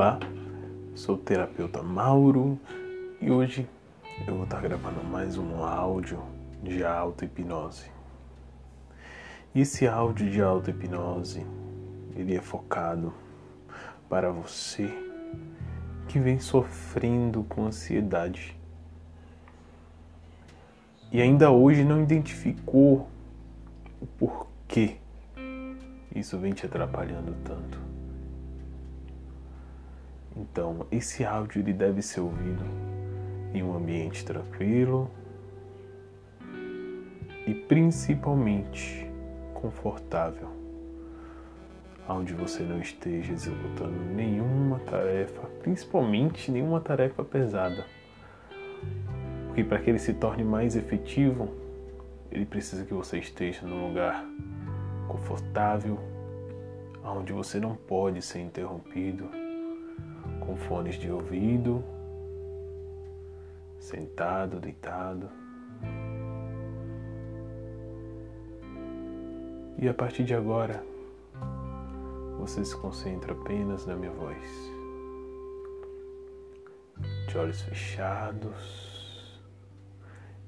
Olá, sou o terapeuta Mauro e hoje eu vou estar gravando mais um áudio de auto-hipnose. Esse áudio de auto-hipnose ele é focado para você que vem sofrendo com ansiedade e ainda hoje não identificou o porquê isso vem te atrapalhando tanto. Então, esse áudio ele deve ser ouvido em um ambiente tranquilo e principalmente confortável, onde você não esteja executando nenhuma tarefa, principalmente nenhuma tarefa pesada. Porque para que ele se torne mais efetivo, ele precisa que você esteja num lugar confortável, onde você não pode ser interrompido, com fones de ouvido, sentado, deitado. E a partir de agora, você se concentra apenas na minha voz. De olhos fechados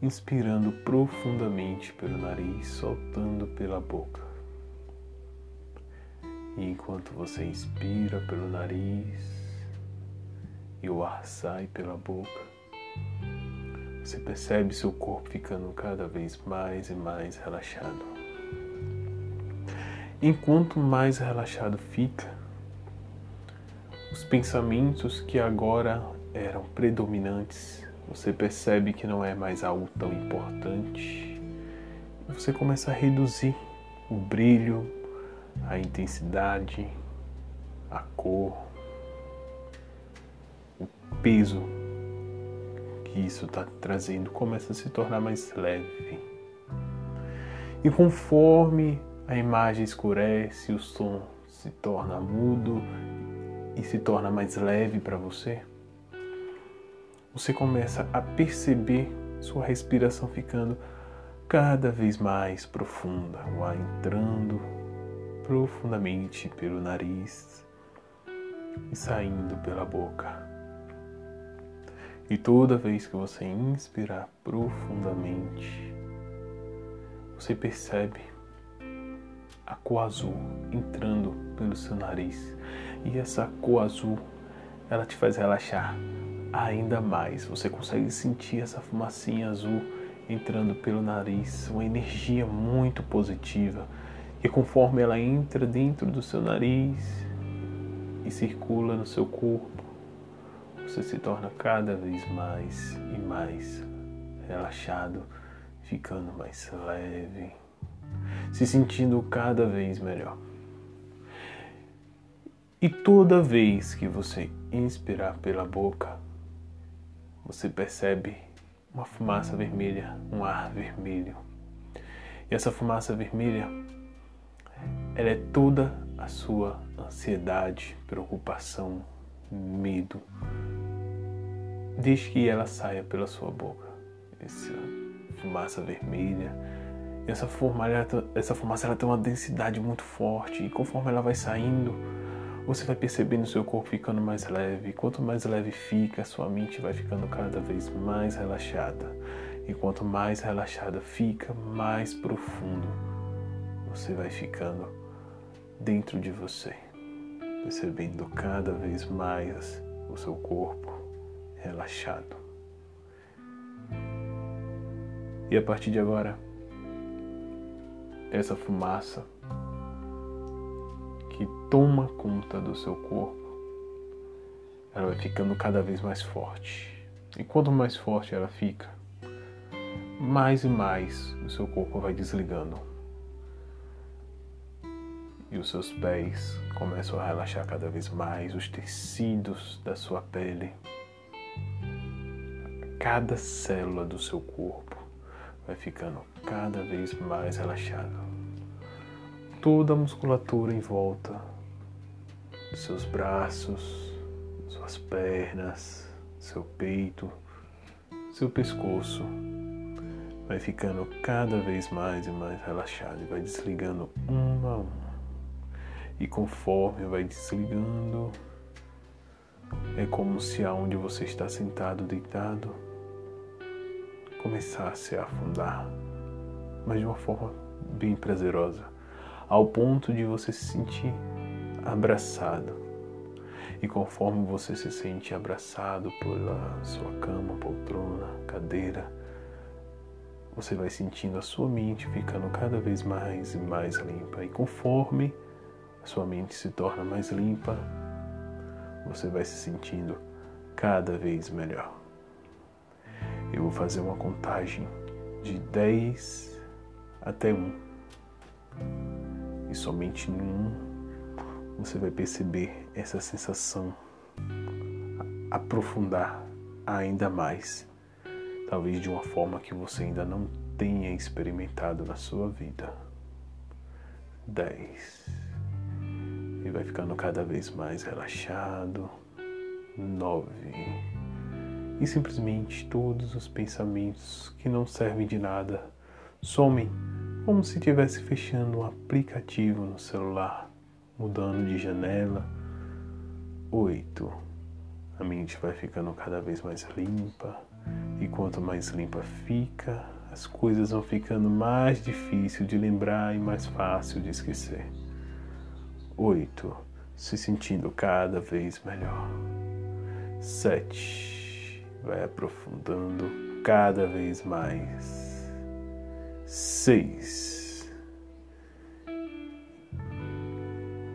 inspirando profundamente pelo nariz, soltando pela boca. E enquanto você inspira pelo nariz e o ar sai pela boca, você percebe seu corpo ficando cada vez mais e mais relaxado. Enquanto mais relaxado fica, os pensamentos que agora eram predominantes você percebe que não é mais algo tão importante. Você começa a reduzir o brilho, a intensidade, a cor, peso que isso está trazendo começa a se tornar mais leve. E conforme a imagem escurece, o som se torna mudo e se torna mais leve para você, você começa a perceber sua respiração ficando cada vez mais profunda, o ar entrando profundamente pelo nariz e saindo pela boca. E toda vez que você inspirar profundamente, você percebe a cor azul entrando pelo seu nariz. E essa cor azul, ela te faz relaxar ainda mais. Você consegue sentir essa fumacinha azul entrando pelo nariz, uma energia muito positiva. E conforme ela entra dentro do seu nariz e circula no seu corpo, você se torna cada vez mais e mais relaxado, ficando mais leve, se sentindo cada vez melhor. E toda vez que você inspirar pela boca, você percebe uma fumaça vermelha, um ar vermelho. E essa fumaça vermelha, ela é toda a sua ansiedade, preocupação, medo. Desde que ela saia pela sua boca. Essa fumaça vermelha. Essa, fumaça, essa fumaça ela tem uma densidade muito forte e conforme ela vai saindo, você vai percebendo seu corpo ficando mais leve. Quanto mais leve fica, sua mente vai ficando cada vez mais relaxada. E quanto mais relaxada fica, mais profundo você vai ficando dentro de você, percebendo cada vez mais o seu corpo relaxado. E a partir de agora, essa fumaça que toma conta do seu corpo, ela vai ficando cada vez mais forte. E quanto mais forte ela fica, mais e mais o seu corpo vai desligando. E os seus pés começam a relaxar cada vez mais, os tecidos da sua pele. Cada célula do seu corpo vai ficando cada vez mais relaxada toda a musculatura em volta dos seus braços, suas pernas, seu peito, seu pescoço. Vai ficando cada vez mais e mais relaxado e vai desligando um a um. E conforme vai desligando, é como se aonde você está sentado, deitado, começasse a afundar, mas de uma forma bem prazerosa, ao ponto de você se sentir abraçado. E conforme você se sente abraçado pela sua cama, poltrona, cadeira, você vai sentindo a sua mente ficando cada vez mais e mais limpa. E conforme a sua mente se torna mais limpa, você vai se sentindo cada vez melhor. Eu vou fazer uma contagem de 10 até 1. E somente no 1 você vai perceber essa sensação aprofundar ainda mais talvez de uma forma que você ainda não tenha experimentado na sua vida. 10. E vai ficando cada vez mais relaxado. 9. E simplesmente todos os pensamentos que não servem de nada somem como se estivesse fechando um aplicativo no celular, mudando de janela. 8. A mente vai ficando cada vez mais limpa e quanto mais limpa fica, as coisas vão ficando mais difícil de lembrar e mais fácil de esquecer. 8. Se sentindo cada vez melhor. 7. Vai aprofundando cada vez mais. 6.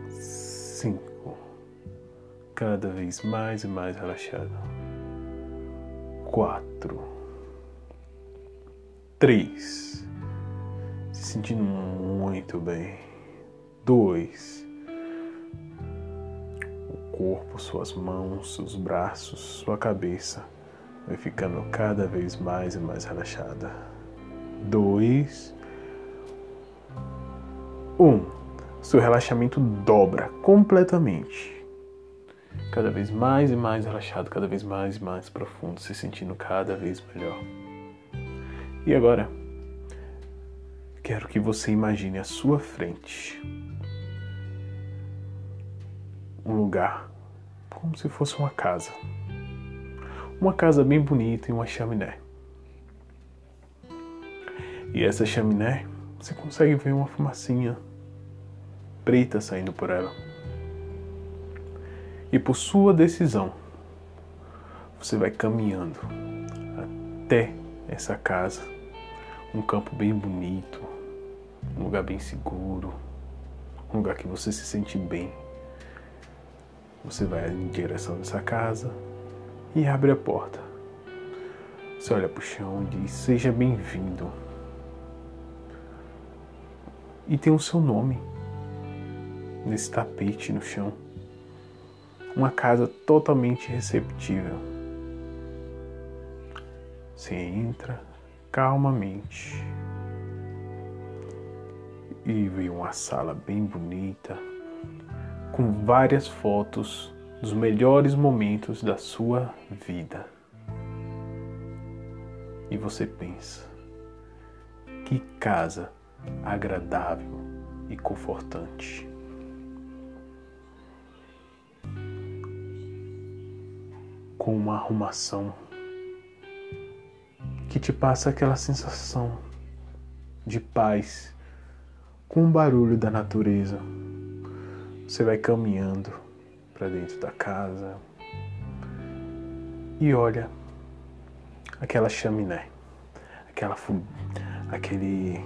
5. Cada vez mais e mais relaxado quatro, três, se sentindo muito bem, dois, o corpo, suas mãos, seus braços, sua cabeça vai ficando cada vez mais e mais relaxada. Dois, um, seu relaxamento dobra completamente cada vez mais e mais relaxado, cada vez mais e mais profundo, se sentindo cada vez melhor. E agora, quero que você imagine à sua frente um lugar como se fosse uma casa. Uma casa bem bonita e uma chaminé. E essa chaminé, você consegue ver uma fumacinha preta saindo por ela e por sua decisão, você vai caminhando até essa casa, um campo bem bonito, um lugar bem seguro, um lugar que você se sente bem. Você vai em direção dessa casa e abre a porta. Você olha para o chão e diz: Seja bem-vindo. E tem o seu nome nesse tapete no chão uma casa totalmente receptível. Você entra calmamente e vê uma sala bem bonita, com várias fotos dos melhores momentos da sua vida. E você pensa: que casa agradável e confortante. com uma arrumação que te passa aquela sensação de paz com o barulho da natureza. Você vai caminhando para dentro da casa e olha aquela chaminé, aquela aquele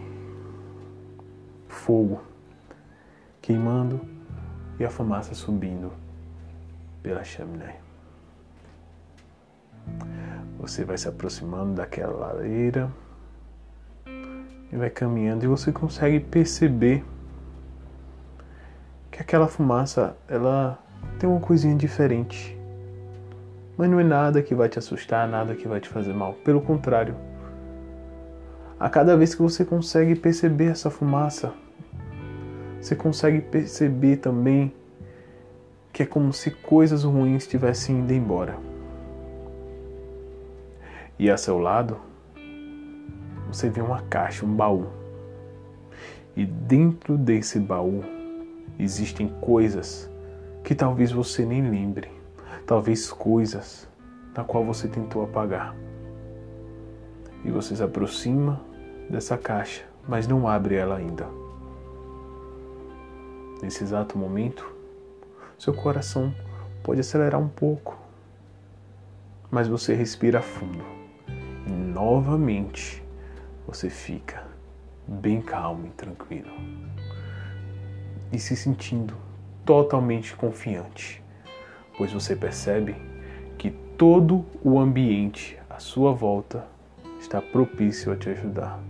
fogo queimando e a fumaça subindo pela chaminé. Você vai se aproximando daquela lareira e vai caminhando e você consegue perceber que aquela fumaça ela tem uma coisinha diferente. Mas não é nada que vai te assustar, nada que vai te fazer mal. Pelo contrário, a cada vez que você consegue perceber essa fumaça, você consegue perceber também que é como se coisas ruins estivessem indo embora. E a seu lado, você vê uma caixa, um baú. E dentro desse baú existem coisas que talvez você nem lembre. talvez coisas na qual você tentou apagar. E você se aproxima dessa caixa, mas não abre ela ainda. Nesse exato momento, seu coração pode acelerar um pouco, mas você respira fundo e novamente você fica bem calmo e tranquilo e se sentindo totalmente confiante, pois você percebe que todo o ambiente à sua volta está propício a te ajudar.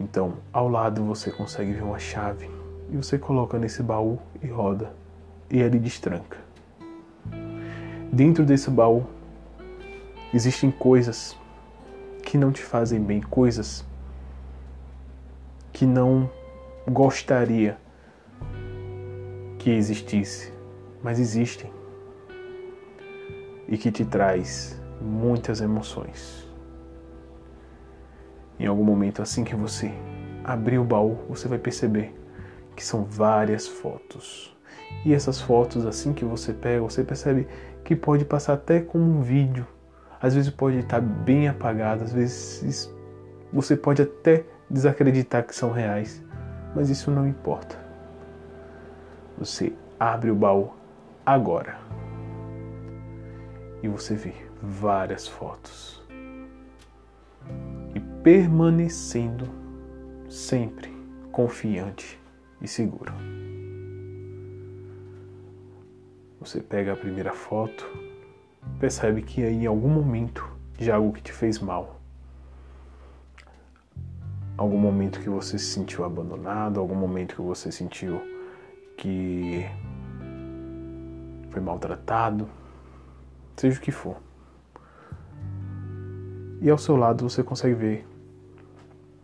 Então, ao lado você consegue ver uma chave e você coloca nesse baú e roda e ele destranca. Dentro desse baú existem coisas que não te fazem bem, coisas que não gostaria que existisse, mas existem e que te traz muitas emoções. Em algum momento assim que você abrir o baú, você vai perceber que são várias fotos. E essas fotos, assim que você pega, você percebe que pode passar até como um vídeo. Às vezes pode estar bem apagado, às vezes você pode até desacreditar que são reais, mas isso não importa. Você abre o baú agora e você vê várias fotos e permanecendo sempre confiante e seguro. Você pega a primeira foto, percebe que em algum momento de algo que te fez mal, algum momento que você se sentiu abandonado, algum momento que você sentiu que foi maltratado, seja o que for. E ao seu lado você consegue ver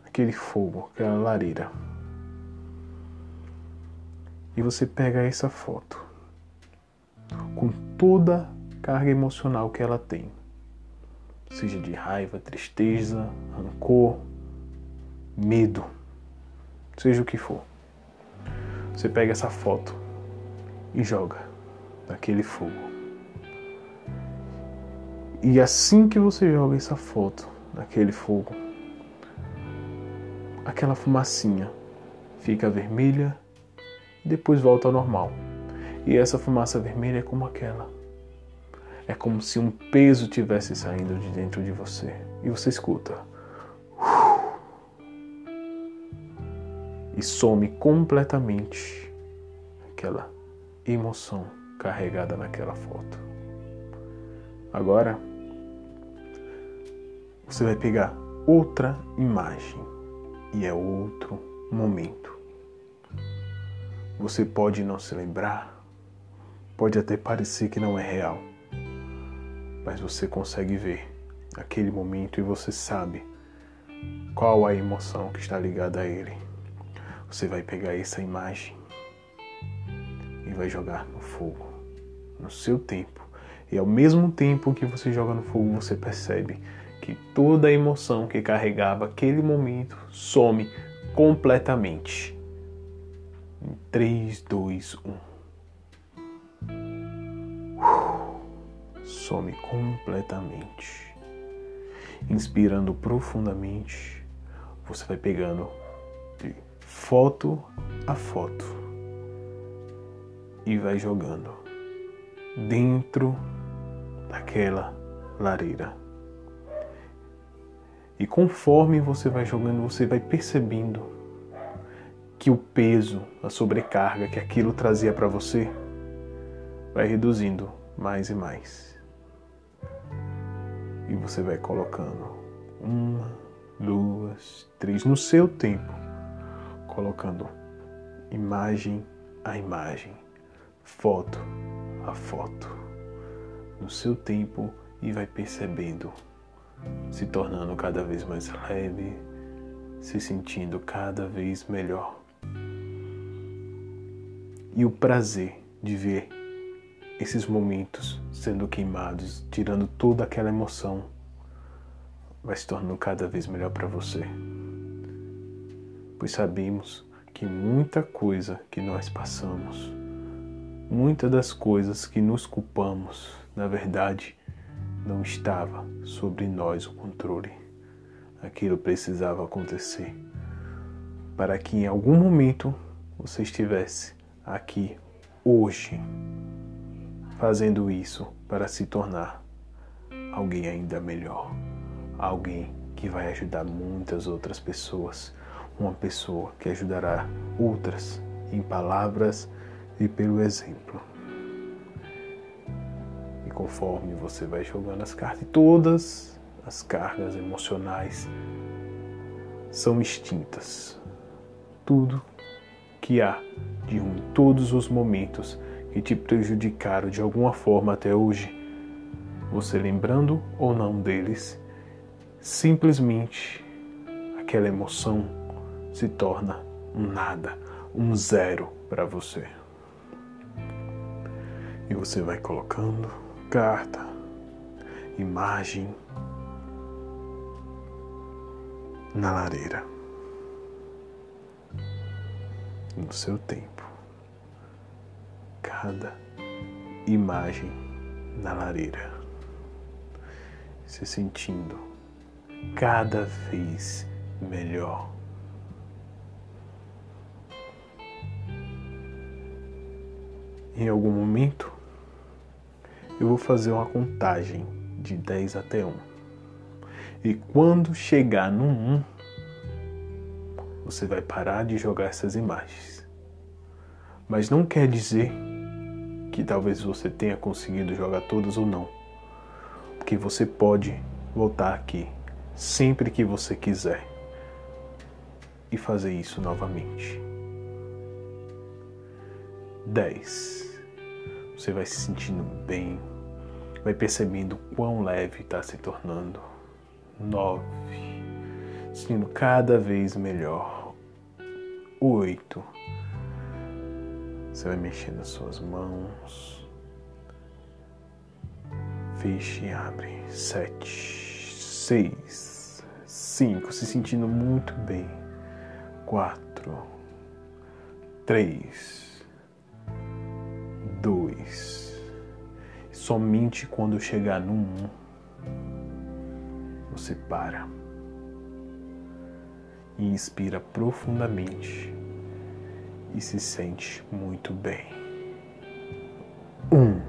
aquele fogo, aquela lareira. E você pega essa foto com toda a carga emocional que ela tem, seja de raiva, tristeza, rancor, medo, seja o que for. Você pega essa foto e joga naquele fogo. E assim que você joga essa foto naquele fogo, aquela fumacinha fica vermelha e depois volta ao normal. E essa fumaça vermelha é como aquela. É como se um peso tivesse saindo de dentro de você. E você escuta. E some completamente aquela emoção carregada naquela foto. Agora, você vai pegar outra imagem e é outro momento. Você pode não se lembrar, pode até parecer que não é real, mas você consegue ver aquele momento e você sabe qual a emoção que está ligada a ele. Você vai pegar essa imagem e vai jogar no fogo, no seu tempo. E ao mesmo tempo que você joga no fogo, você percebe que toda a emoção que carregava aquele momento some completamente. Em 3, 2, 1. Some completamente. Inspirando profundamente, você vai pegando foto a foto e vai jogando dentro daquela lareira. E conforme você vai jogando, você vai percebendo que o peso, a sobrecarga que aquilo trazia para você vai reduzindo mais e mais. E você vai colocando uma, duas, três no seu tempo, colocando imagem a imagem, foto a foto, no seu tempo e vai percebendo se tornando cada vez mais leve, se sentindo cada vez melhor. E o prazer de ver esses momentos sendo queimados, tirando toda aquela emoção, vai se tornando cada vez melhor para você. Pois sabemos que muita coisa que nós passamos muitas das coisas que nos culpamos, na verdade, não estava sobre nós o controle. Aquilo precisava acontecer para que em algum momento você estivesse aqui hoje fazendo isso para se tornar alguém ainda melhor, alguém que vai ajudar muitas outras pessoas, uma pessoa que ajudará outras em palavras e pelo exemplo. E conforme você vai jogando as cartas, todas as cargas emocionais são extintas. Tudo que há de em todos os momentos que te prejudicaram de alguma forma até hoje, você lembrando ou não deles, simplesmente aquela emoção se torna um nada, um zero para você. E você vai colocando carta, imagem na lareira. No seu tempo. Cada imagem na lareira. Se sentindo cada vez melhor. Em algum momento, eu vou fazer uma contagem de 10 até 1. E quando chegar no 1, você vai parar de jogar essas imagens. Mas não quer dizer que talvez você tenha conseguido jogar todas ou não. Porque você pode voltar aqui sempre que você quiser e fazer isso novamente. 10. Você vai se sentindo bem, vai percebendo quão leve está se tornando. 9. Sentindo cada vez melhor. 8. Você vai mexendo as suas mãos. Feche e abre. 7. 6. 5. Se sentindo muito bem. 4. 3. Somente quando chegar no um, você para e inspira profundamente e se sente muito bem. Um.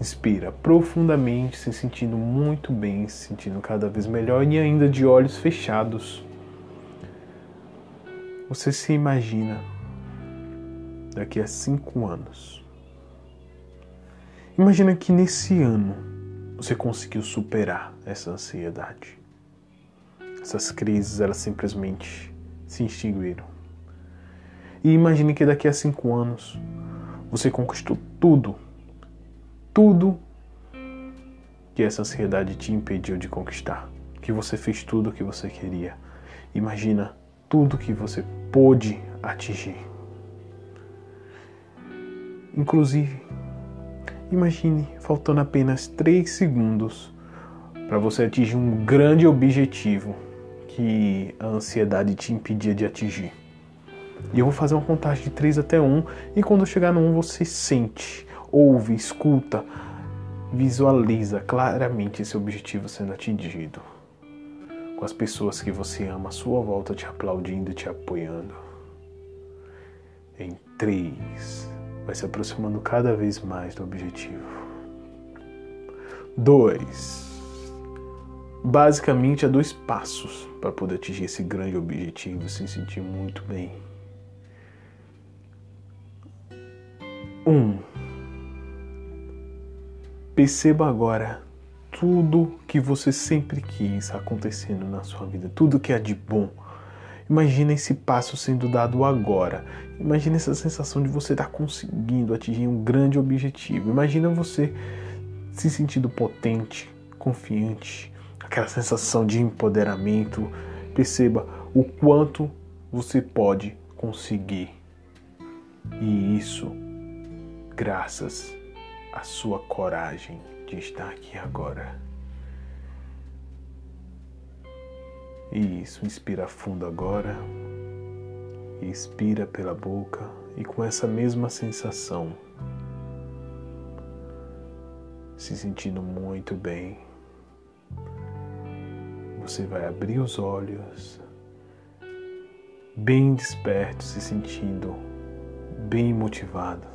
Inspira profundamente, se sentindo muito bem, se sentindo cada vez melhor e ainda de olhos fechados. Você se imagina daqui a cinco anos. Imagina que nesse ano você conseguiu superar essa ansiedade. Essas crises, elas simplesmente se extinguiram. E imagine que daqui a cinco anos você conquistou tudo tudo que essa ansiedade te impediu de conquistar. Que você fez tudo o que você queria. Imagina tudo que você pôde atingir. Inclusive, imagine faltando apenas 3 segundos para você atingir um grande objetivo que a ansiedade te impedia de atingir. E eu vou fazer uma contagem de 3 até 1 e quando chegar no 1 você sente ouve, escuta, visualiza claramente esse objetivo sendo atingido. Com as pessoas que você ama à sua volta te aplaudindo e te apoiando. Em três, vai se aproximando cada vez mais do objetivo. Dois, basicamente há dois passos para poder atingir esse grande objetivo e se sentir muito bem. Um, Perceba agora tudo que você sempre quis acontecendo na sua vida, tudo que é de bom. Imagina esse passo sendo dado agora. Imagina essa sensação de você estar conseguindo atingir um grande objetivo. Imagina você se sentindo potente, confiante, aquela sensação de empoderamento. Perceba o quanto você pode conseguir. E isso graças a sua coragem de estar aqui agora. Isso, inspira fundo agora. Expira pela boca e com essa mesma sensação, se sentindo muito bem. Você vai abrir os olhos, bem desperto, se sentindo bem motivado,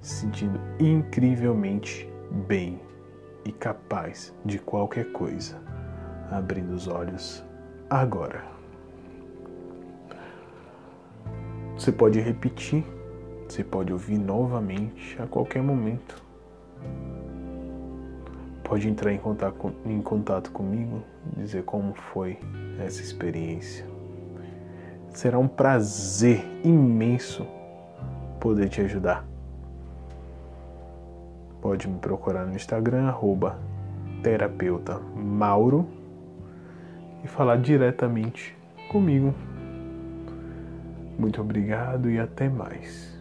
se sentindo incrivelmente bem e capaz de qualquer coisa, abrindo os olhos agora. Você pode repetir, você pode ouvir novamente a qualquer momento. Pode entrar em contato, em contato comigo, dizer como foi essa experiência. Será um prazer imenso poder te ajudar. Pode me procurar no Instagram, terapeuta Mauro e falar diretamente comigo. Muito obrigado e até mais.